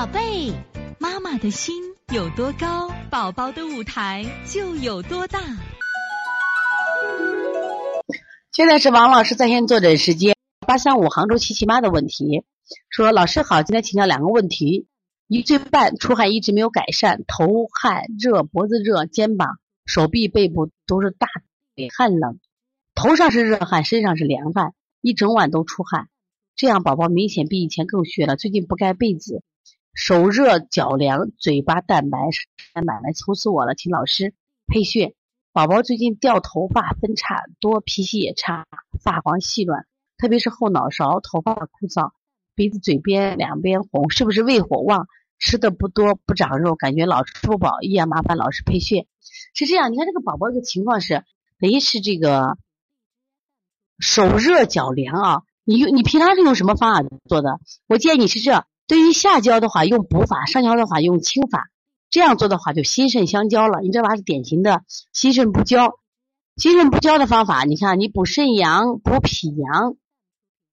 宝贝，妈妈的心有多高，宝宝的舞台就有多大。现在是王老师在线坐诊时间，八三五杭州七七妈的问题，说老师好，今天请教两个问题，一岁半出汗一直没有改善，头汗热，脖子热，肩膀、手臂、背部都是大汗冷，头上是热汗，身上是凉汗，一整晚都出汗，这样宝宝明显比以前更虚了，最近不盖被子。手热脚凉，嘴巴淡白，满来愁死我了，请老师配穴。宝宝最近掉头发，分叉多，脾气也差，发黄细软，特别是后脑勺头发枯燥，鼻子嘴边两边红，是不是胃火旺？吃的不多，不长肉，感觉老吃不饱，一样麻烦老师配穴。是这样，你看这个宝宝的情况是，等于是这个手热脚凉啊。你用你平常是用什么方法做的？我建议你是这。对于下焦的话，用补法；上焦的话，用清法。这样做的话，就心肾相交了。你这玩意儿是典型的心肾不交。心肾不交的方法，你看，你补肾阳、补脾阳、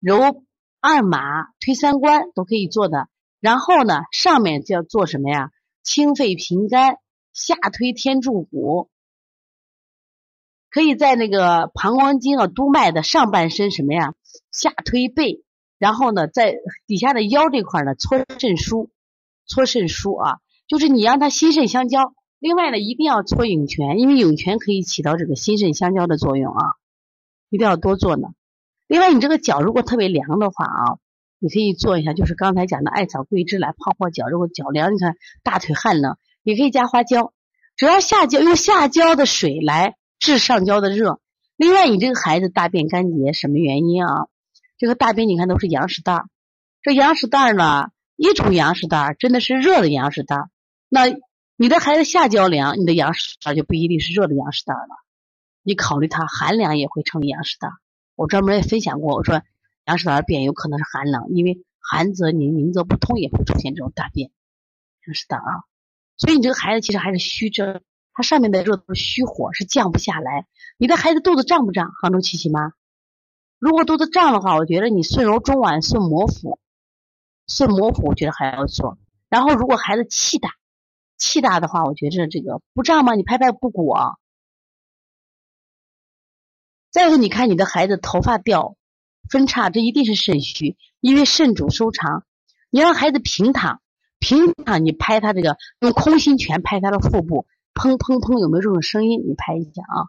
揉二马、推三关都可以做的。然后呢，上面就要做什么呀？清肺平肝，下推天柱骨。可以在那个膀胱经啊、督脉的上半身什么呀？下推背。然后呢，在底下的腰这块呢，搓肾腧，搓肾腧啊，就是你让它心肾相交。另外呢，一定要搓涌泉，因为涌泉可以起到这个心肾相交的作用啊，一定要多做呢。另外，你这个脚如果特别凉的话啊，你可以做一下，就是刚才讲的艾草桂枝来泡泡脚。如果脚凉，你看大腿汗冷，也可以加花椒。只要下焦，用下焦的水来治上焦的热。另外，你这个孩子大便干结，什么原因啊？这个大便你看都是羊屎蛋儿，这羊屎蛋儿呢，一种羊屎蛋儿真的是热的羊屎蛋儿，那你的孩子下焦凉，你的羊屎蛋儿就不一定是热的羊屎蛋儿了，你考虑它寒凉也会成为羊屎蛋儿。我专门也分享过，我说羊屎蛋儿便有可能是寒冷，因为寒则凝，凝则不通，也会出现这种大便羊屎蛋儿啊。所以你这个孩子其实还是虚症，他上面的热都是虚火，是降不下来。你的孩子肚子胀不胀？杭州琪琪妈。如果肚子胀的话，我觉得你顺揉中脘、顺摩腹、顺摩腹，我觉得还要做。然后，如果孩子气大，气大的话，我觉得这个不胀吗？你拍拍不鼓啊。再一个，你看你的孩子头发掉、分叉，这一定是肾虚，因为肾主收藏。你让孩子平躺，平躺，你拍他这个，用空心拳拍他的腹部，砰砰砰，有没有这种声音？你拍一下啊。